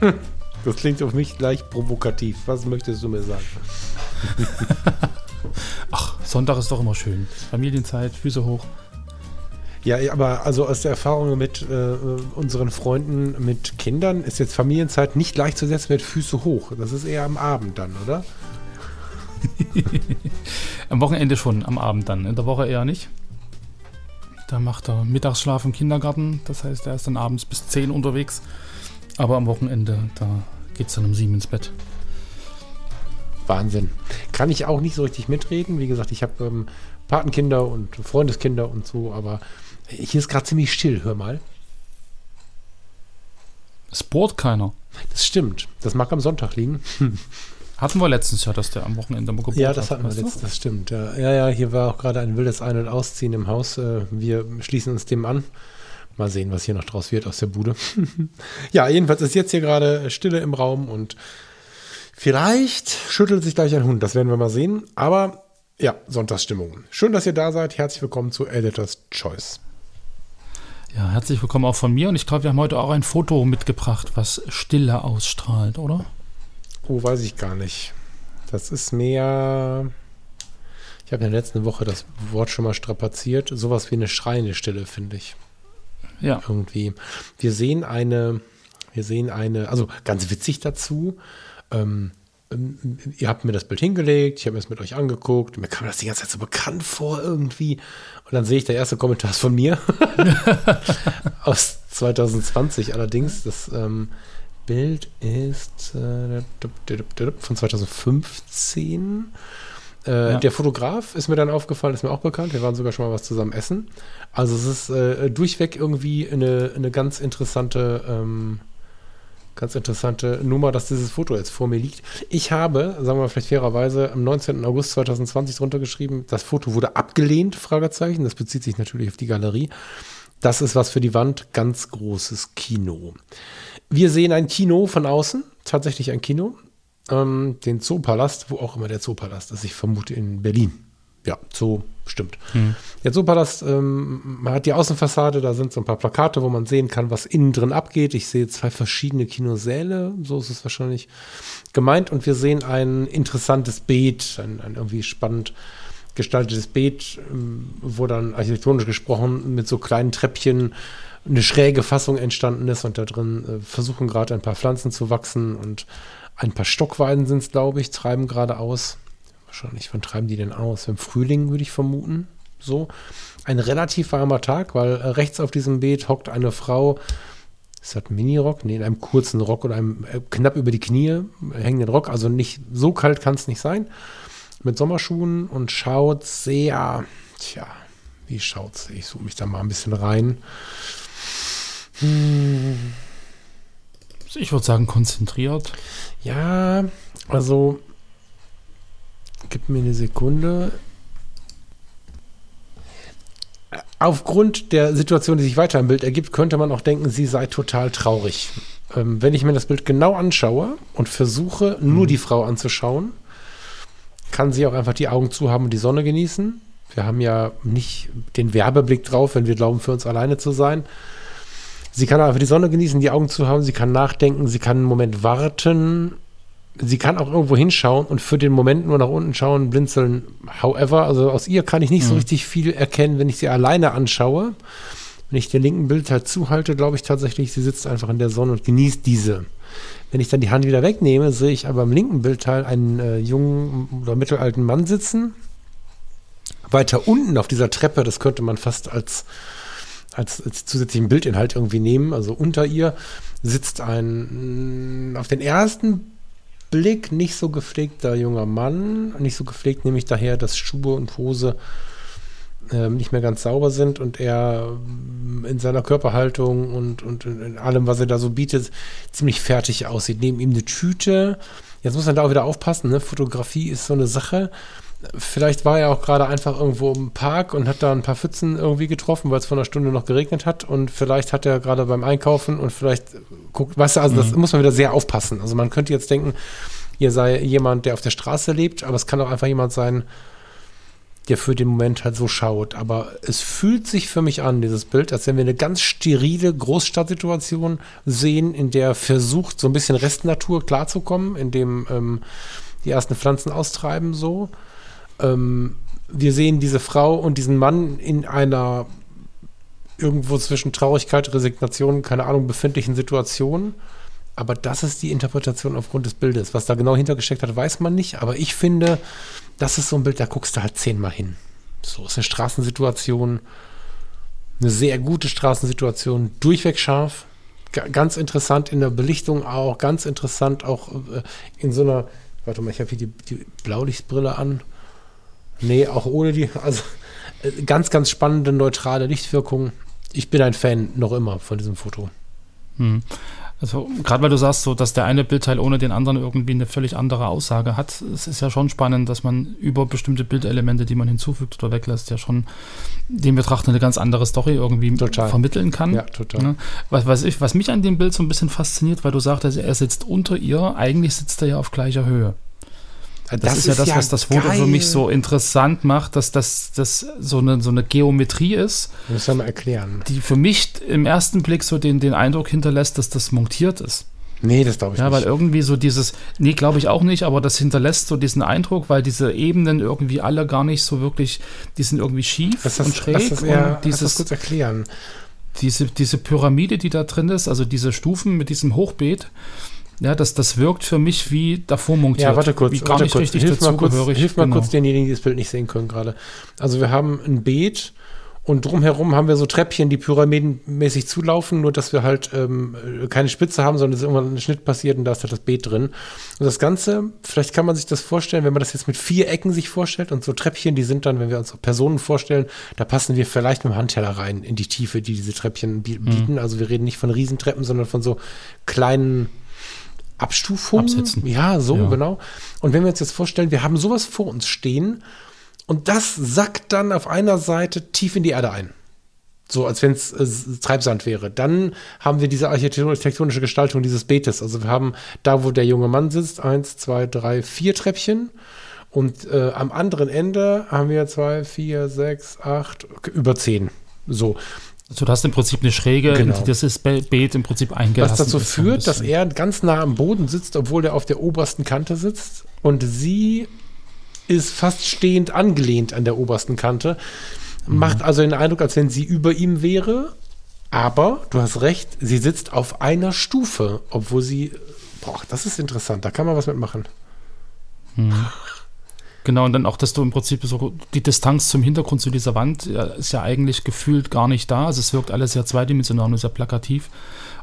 Das klingt auf mich gleich provokativ. Was möchtest du mir sagen? Ach, Sonntag ist doch immer schön. Familienzeit, Füße hoch. Ja, aber also aus der Erfahrung mit äh, unseren Freunden mit Kindern ist jetzt Familienzeit nicht gleichzusetzen mit Füße hoch. Das ist eher am Abend dann, oder? am Wochenende schon, am Abend dann. In der Woche eher nicht. Da macht er Mittagsschlaf im Kindergarten. Das heißt, er ist dann abends bis 10 unterwegs. Aber am Wochenende, da geht es dann um 7 ins Bett. Wahnsinn. Kann ich auch nicht so richtig mitreden. Wie gesagt, ich habe ähm, Patenkinder und Freundeskinder und so, aber hier ist gerade ziemlich still. Hör mal. Es bohrt keiner. Das stimmt. Das mag am Sonntag liegen. Hatten wir letztens ja, dass der am Wochenende mal geboren Ja, das hatten wir letztens, das stimmt. Ja. ja, ja, hier war auch gerade ein wildes Ein- und Ausziehen im Haus. Äh, wir schließen uns dem an. Mal sehen, was hier noch draus wird aus der Bude. ja, jedenfalls ist jetzt hier gerade Stille im Raum und vielleicht schüttelt sich gleich ein Hund. Das werden wir mal sehen. Aber ja, Sonntagsstimmung. Schön, dass ihr da seid. Herzlich willkommen zu Editor's Choice. Ja, herzlich willkommen auch von mir. Und ich glaube, wir haben heute auch ein Foto mitgebracht, was Stille ausstrahlt, oder? Oh, weiß ich gar nicht. Das ist mehr. Ich habe in der letzten Woche das Wort schon mal strapaziert. Sowas wie eine schreiende Stille, finde ich. Ja. Irgendwie. Wir sehen eine, wir sehen eine, also ganz witzig dazu. Ähm, ähm ihr habt mir das Bild hingelegt, ich habe mir es mit euch angeguckt, mir kam das die ganze Zeit so bekannt vor irgendwie. Und dann sehe ich, der erste Kommentar ist von mir. Aus 2020 allerdings. Das ähm, Bild ist äh, von 2015. Äh, ja. Der Fotograf ist mir dann aufgefallen, ist mir auch bekannt. Wir waren sogar schon mal was zusammen essen. Also es ist äh, durchweg irgendwie eine, eine ganz interessante, ähm, ganz interessante Nummer, dass dieses Foto jetzt vor mir liegt. Ich habe, sagen wir mal vielleicht fairerweise, am 19. August 2020 drunter geschrieben, das Foto wurde abgelehnt, Fragezeichen. Das bezieht sich natürlich auf die Galerie. Das ist was für die Wand, ganz großes Kino. Wir sehen ein Kino von außen, tatsächlich ein Kino, ähm, den Zoopalast, wo auch immer der Zoopalast ist. Ich vermute in Berlin. Ja, Zoo stimmt. Hm. Der Zoopalast ähm, man hat die Außenfassade, da sind so ein paar Plakate, wo man sehen kann, was innen drin abgeht. Ich sehe zwei verschiedene Kinosäle, so ist es wahrscheinlich gemeint. Und wir sehen ein interessantes Beet, ein, ein irgendwie spannend gestaltetes Beet, ähm, wo dann architektonisch gesprochen mit so kleinen Treppchen eine schräge Fassung entstanden ist und da drin äh, versuchen gerade ein paar Pflanzen zu wachsen und ein paar Stockweiden sind es, glaube ich, treiben gerade aus. Wahrscheinlich, wann treiben die denn aus? Im Frühling würde ich vermuten. So. Ein relativ warmer Tag, weil äh, rechts auf diesem Beet hockt eine Frau. Ist das ein Minirock? Nee, in einem kurzen Rock oder einem äh, knapp über die Knie hängenden Rock. Also nicht so kalt kann es nicht sein. Mit Sommerschuhen und schaut sehr, tja, wie schaut's? Ich suche mich da mal ein bisschen rein. Hm. Ich würde sagen, konzentriert. Ja, also gib mir eine Sekunde. Aufgrund der Situation, die sich weiter im Bild ergibt, könnte man auch denken, sie sei total traurig. Ähm, wenn ich mir das Bild genau anschaue und versuche, nur mhm. die Frau anzuschauen, kann sie auch einfach die Augen zu haben und die Sonne genießen. Wir haben ja nicht den Werbeblick drauf, wenn wir glauben, für uns alleine zu sein. Sie kann einfach die Sonne genießen, die Augen zu haben, sie kann nachdenken, sie kann einen Moment warten, sie kann auch irgendwo hinschauen und für den Moment nur nach unten schauen, blinzeln. However, also aus ihr kann ich nicht mhm. so richtig viel erkennen, wenn ich sie alleine anschaue. Wenn ich den linken Bild halt zuhalte, glaube ich tatsächlich, sie sitzt einfach in der Sonne und genießt diese. Wenn ich dann die Hand wieder wegnehme, sehe ich aber im linken Bildteil einen äh, jungen oder mittelalten Mann sitzen. Weiter unten auf dieser Treppe, das könnte man fast als als, als zusätzlichen Bildinhalt irgendwie nehmen. Also unter ihr sitzt ein auf den ersten Blick nicht so gepflegter junger Mann. Nicht so gepflegt, nämlich daher, dass Schuhe und Hose äh, nicht mehr ganz sauber sind und er ähm, in seiner Körperhaltung und, und in allem, was er da so bietet, ziemlich fertig aussieht. Neben ihm eine Tüte. Jetzt muss man da auch wieder aufpassen, ne? Fotografie ist so eine Sache. Vielleicht war er auch gerade einfach irgendwo im Park und hat da ein paar Pfützen irgendwie getroffen, weil es vor einer Stunde noch geregnet hat. Und vielleicht hat er gerade beim Einkaufen und vielleicht guckt, weißt du, also mhm. das muss man wieder sehr aufpassen. Also man könnte jetzt denken, ihr sei jemand, der auf der Straße lebt, aber es kann auch einfach jemand sein, der für den Moment halt so schaut. Aber es fühlt sich für mich an, dieses Bild, als wenn wir eine ganz sterile Großstadtsituation sehen, in der versucht, so ein bisschen Restnatur klarzukommen, in dem ähm, die ersten Pflanzen austreiben, so. Ähm, wir sehen diese Frau und diesen Mann in einer irgendwo zwischen Traurigkeit, Resignation, keine Ahnung, befindlichen Situation. Aber das ist die Interpretation aufgrund des Bildes. Was da genau hintergesteckt hat, weiß man nicht. Aber ich finde, das ist so ein Bild, da guckst du halt zehnmal hin. So ist eine Straßensituation, eine sehr gute Straßensituation, durchweg scharf, ganz interessant in der Belichtung auch, ganz interessant auch äh, in so einer, warte mal, ich habe hier die, die Blaulichtbrille an. Nee, auch ohne die, also äh, ganz, ganz spannende, neutrale Lichtwirkung. Ich bin ein Fan noch immer von diesem Foto. Hm. Also gerade weil du sagst, so, dass der eine Bildteil ohne den anderen irgendwie eine völlig andere Aussage hat, es ist ja schon spannend, dass man über bestimmte Bildelemente, die man hinzufügt oder weglässt, ja schon dem Betrachter eine ganz andere Story irgendwie total. vermitteln kann. Ja, total. Ne? Was, was, ich, was mich an dem Bild so ein bisschen fasziniert, weil du sagtest, er sitzt unter ihr, eigentlich sitzt er ja auf gleicher Höhe. Das, das ist, ja das, ja was das Foto geil. für mich so interessant macht, dass das, das so, eine, so eine Geometrie ist. Muss man erklären. Die für mich im ersten Blick so den, den Eindruck hinterlässt, dass das montiert ist. Nee, das glaube ich ja, nicht. Ja, weil irgendwie so dieses, nee, glaube ich auch nicht, aber das hinterlässt so diesen Eindruck, weil diese Ebenen irgendwie alle gar nicht so wirklich, die sind irgendwie schief das, und schräg. Das, das, ja, und dieses, das kurz erklären. Diese, diese Pyramide, die da drin ist, also diese Stufen mit diesem Hochbeet, ja, das, das wirkt für mich wie davor montiert. Ja, warte kurz. Wie warte kurz. richtig hilf mal kurz, Hilf mal genau. kurz denjenigen, die das Bild nicht sehen können gerade. Also wir haben ein Beet und drumherum haben wir so Treppchen, die pyramidenmäßig zulaufen, nur dass wir halt ähm, keine Spitze haben, sondern es ist irgendwann ein Schnitt passiert und da ist halt das Beet drin. Und das Ganze, vielleicht kann man sich das vorstellen, wenn man das jetzt mit vier Ecken sich vorstellt und so Treppchen, die sind dann, wenn wir uns Personen vorstellen, da passen wir vielleicht mit dem Handteller rein in die Tiefe, die diese Treppchen mhm. bieten. Mhm. Also wir reden nicht von Riesentreppen, sondern von so kleinen Abstufung. Absetzen. Ja, so, ja. genau. Und wenn wir uns jetzt vorstellen, wir haben sowas vor uns stehen und das sackt dann auf einer Seite tief in die Erde ein. So, als wenn es äh, Treibsand wäre. Dann haben wir diese architektonische Gestaltung dieses Beetes. Also wir haben da, wo der junge Mann sitzt, eins, zwei, drei, vier Treppchen. Und äh, am anderen Ende haben wir zwei, vier, sechs, acht, über zehn. So. Also du hast im Prinzip eine Schräge, genau. in das ist Beet im Prinzip eingelassen. Was dazu führt, dass er ganz nah am Boden sitzt, obwohl er auf der obersten Kante sitzt. Und sie ist fast stehend angelehnt an der obersten Kante. Mhm. Macht also den Eindruck, als wenn sie über ihm wäre. Aber du hast recht, sie sitzt auf einer Stufe, obwohl sie. Boah, das ist interessant, da kann man was mitmachen. Mhm. Genau, und dann auch, dass du im Prinzip so die Distanz zum Hintergrund zu dieser Wand ist ja eigentlich gefühlt gar nicht da. Also es wirkt alles sehr zweidimensional und sehr plakativ.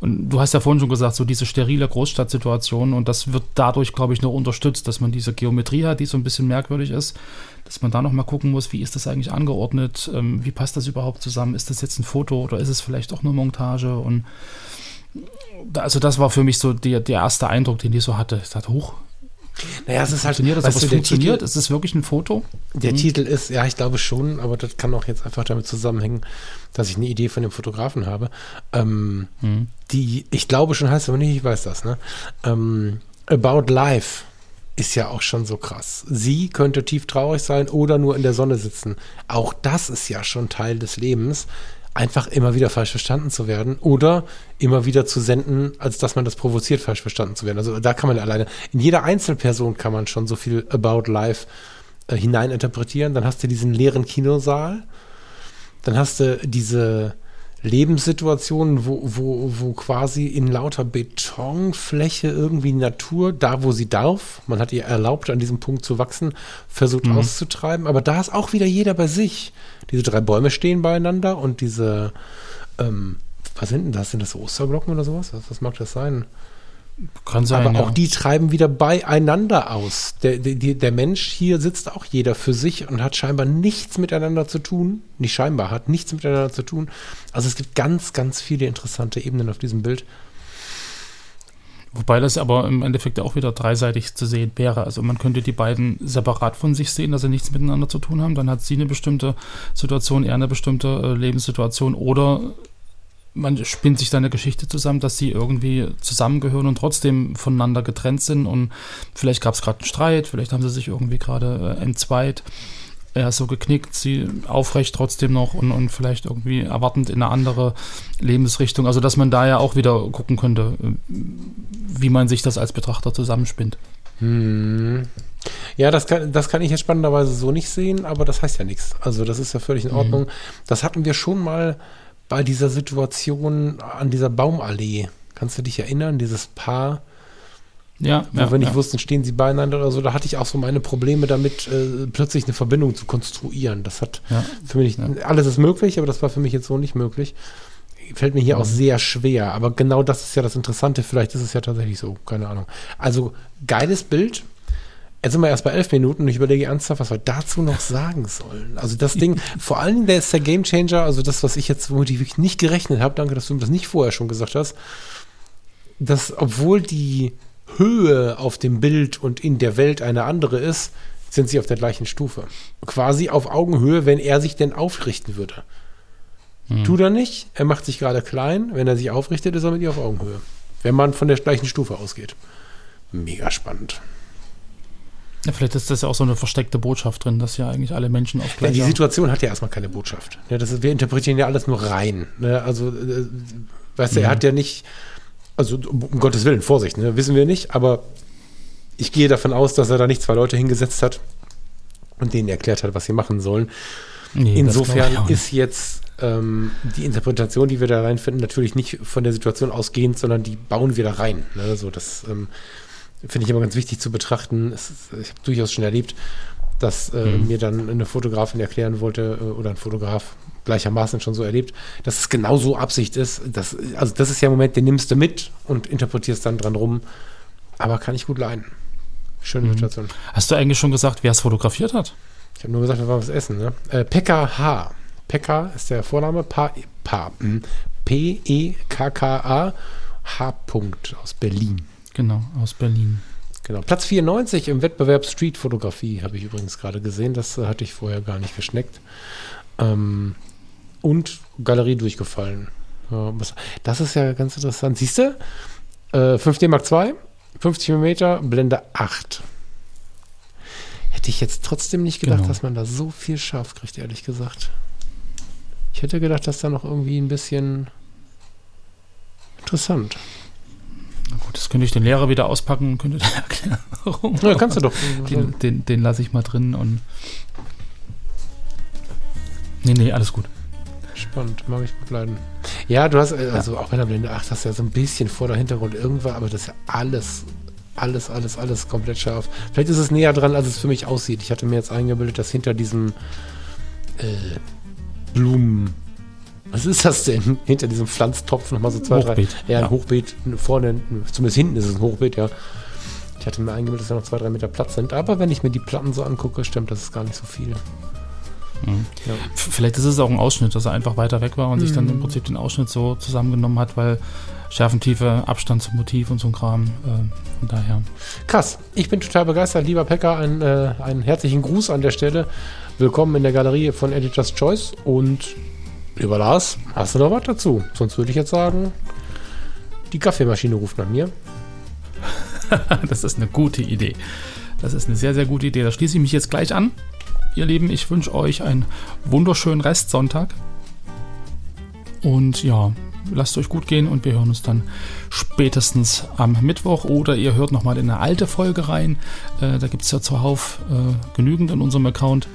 Und du hast ja vorhin schon gesagt, so diese sterile Großstadtsituation und das wird dadurch, glaube ich, noch unterstützt, dass man diese Geometrie hat, die so ein bisschen merkwürdig ist, dass man da nochmal gucken muss, wie ist das eigentlich angeordnet, ähm, wie passt das überhaupt zusammen, ist das jetzt ein Foto oder ist es vielleicht auch eine Montage und also das war für mich so der, der erste Eindruck, den ich so hatte. Ich dachte, hoch, naja, es ist halt. Funktioniert das, aber es funktioniert? Titel, ist es wirklich ein Foto? Der mhm. Titel ist, ja, ich glaube schon, aber das kann auch jetzt einfach damit zusammenhängen, dass ich eine Idee von dem Fotografen habe. Ähm, mhm. Die, ich glaube schon heißt aber nicht, ich weiß das, ne? Ähm, About Life ist ja auch schon so krass. Sie könnte tief traurig sein oder nur in der Sonne sitzen. Auch das ist ja schon Teil des Lebens einfach immer wieder falsch verstanden zu werden oder immer wieder zu senden, als dass man das provoziert, falsch verstanden zu werden. Also da kann man alleine, in jeder Einzelperson kann man schon so viel About Life äh, hineininterpretieren. Dann hast du diesen leeren Kinosaal, dann hast du diese Lebenssituationen, wo, wo, wo quasi in lauter Betonfläche irgendwie Natur, da wo sie darf, man hat ihr erlaubt, an diesem Punkt zu wachsen, versucht mhm. auszutreiben. Aber da ist auch wieder jeder bei sich. Diese drei Bäume stehen beieinander und diese, ähm, was sind denn das? Sind das Osterglocken oder sowas? Was, was mag das sein? Kann sein. Aber auch die treiben wieder beieinander aus. Der, der, der Mensch hier sitzt auch jeder für sich und hat scheinbar nichts miteinander zu tun. Nicht scheinbar, hat nichts miteinander zu tun. Also es gibt ganz, ganz viele interessante Ebenen auf diesem Bild. Wobei das aber im Endeffekt auch wieder dreiseitig zu sehen wäre. Also man könnte die beiden separat von sich sehen, dass sie nichts miteinander zu tun haben. Dann hat sie eine bestimmte Situation, er eine bestimmte äh, Lebenssituation. Oder man spinnt sich da eine Geschichte zusammen, dass sie irgendwie zusammengehören und trotzdem voneinander getrennt sind. Und vielleicht gab es gerade einen Streit, vielleicht haben sie sich irgendwie gerade äh, entzweit er ist so geknickt, sie aufrecht trotzdem noch und, und vielleicht irgendwie erwartend in eine andere Lebensrichtung. Also, dass man da ja auch wieder gucken könnte, wie man sich das als Betrachter zusammenspinnt. Hm. Ja, das kann, das kann ich jetzt spannenderweise so nicht sehen, aber das heißt ja nichts. Also, das ist ja völlig in mhm. Ordnung. Mhm. Das hatten wir schon mal bei dieser Situation an dieser Baumallee. Kannst du dich erinnern? Dieses Paar, ja, wo ja, wir nicht ja. wussten, stehen sie beieinander oder so. Da hatte ich auch so meine Probleme damit, äh, plötzlich eine Verbindung zu konstruieren. Das hat ja, für mich, nicht, alles ist möglich, aber das war für mich jetzt so nicht möglich. Fällt mir hier mhm. auch sehr schwer. Aber genau das ist ja das Interessante. Vielleicht ist es ja tatsächlich so. Keine Ahnung. Also, geiles Bild. Jetzt sind wir erst bei elf Minuten und ich überlege ernsthaft, was wir dazu noch sagen sollen. Also das Ding, vor allen Dingen, der ist der Gamechanger, also das, was ich jetzt, womit ich wirklich nicht gerechnet habe, danke, dass du mir das nicht vorher schon gesagt hast, dass obwohl die Höhe auf dem Bild und in der Welt eine andere ist, sind sie auf der gleichen Stufe. Quasi auf Augenhöhe, wenn er sich denn aufrichten würde. Hm. Tut er nicht, er macht sich gerade klein. Wenn er sich aufrichtet, ist er mit ihr auf Augenhöhe. Wenn man von der gleichen Stufe ausgeht. Mega spannend. Ja, vielleicht ist das ja auch so eine versteckte Botschaft drin, dass ja eigentlich alle Menschen auf gleicher... Ja, die Situation hat ja erstmal keine Botschaft. Ja, das ist, wir interpretieren ja alles nur rein. Ne? Also, äh, weißt du, er hat ja nicht also um Gottes Willen, Vorsicht, ne? wissen wir nicht, aber ich gehe davon aus, dass er da nicht zwei Leute hingesetzt hat und denen erklärt hat, was sie machen sollen. Nee, Insofern ist jetzt ähm, die Interpretation, die wir da reinfinden, natürlich nicht von der Situation ausgehend, sondern die bauen wir da rein. Ne? So, das ähm, finde ich immer ganz wichtig zu betrachten. Ist, ich habe durchaus schon erlebt, dass äh, mhm. mir dann eine Fotografin erklären wollte äh, oder ein Fotograf, gleichermaßen schon so erlebt, dass es genau so Absicht ist. Dass, also das ist ja ein Moment, den nimmst du mit und interpretierst dann dran rum. Aber kann ich gut leiden. Schöne mhm. Situation. Hast du eigentlich schon gesagt, wer es fotografiert hat? Ich habe nur gesagt, wir waren was essen. Ne? Äh, Pekka H. Pekka ist der Vorname. P-E-K-K-A H. aus Berlin. Genau, aus Berlin. Genau. Platz 94 im Wettbewerb Street-Fotografie habe ich übrigens gerade gesehen. Das äh, hatte ich vorher gar nicht geschneckt. Ähm, und Galerie durchgefallen. Das ist ja ganz interessant. Siehst du? 5D Mark II, 50 mm, Blende 8. Hätte ich jetzt trotzdem nicht gedacht, genau. dass man da so viel scharf kriegt, ehrlich gesagt. Ich hätte gedacht, dass da noch irgendwie ein bisschen interessant. Na gut, das könnte ich den Lehrer wieder auspacken und könnte dir erklären, warum. Ja, kannst du doch. Den, den, den lasse ich mal drin und. Nee, nee, alles gut. Spannend, mag ich gut leiden. Ja, du hast, also ja. auch bei der Blende 8 hast ja so ein bisschen vor der Hintergrund irgendwann, aber das ist ja alles, alles, alles, alles komplett scharf. Vielleicht ist es näher dran, als es für mich aussieht. Ich hatte mir jetzt eingebildet, dass hinter diesem äh, Blumen. Was ist das denn? Hinter diesem Pflanztopf nochmal so zwei, Hochbeet. drei. Ja, ein ja. Hochbeet. Vorne, zumindest hinten ist es ein Hochbeet, ja. Ich hatte mir eingebildet, dass da noch zwei, drei Meter Platz sind. Aber wenn ich mir die Platten so angucke, stimmt das ist gar nicht so viel. Mhm. Ja. Vielleicht ist es auch ein Ausschnitt, dass er einfach weiter weg war und mhm. sich dann im mhm. Prinzip den Ausschnitt so zusammengenommen hat, weil Schärfentiefe, Abstand zum Motiv und so ein Kram. Äh, von daher. Krass. Ich bin total begeistert. Lieber Pekka, ein, äh, einen herzlichen Gruß an der Stelle. Willkommen in der Galerie von Editor's Choice. Und lieber Lars, hast du noch was dazu? Sonst würde ich jetzt sagen, die Kaffeemaschine ruft nach mir. das ist eine gute Idee. Das ist eine sehr, sehr gute Idee. Da schließe ich mich jetzt gleich an ihr Lieben, ich wünsche euch einen wunderschönen Restsonntag. Und ja, lasst euch gut gehen und wir hören uns dann spätestens am Mittwoch oder ihr hört nochmal in eine alte Folge rein. Äh, da gibt es ja zuhauf äh, genügend in unserem Account.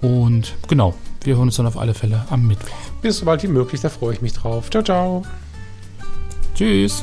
Und genau, wir hören uns dann auf alle Fälle am Mittwoch. Bis so bald wie möglich, da freue ich mich drauf. Ciao, ciao. Tschüss.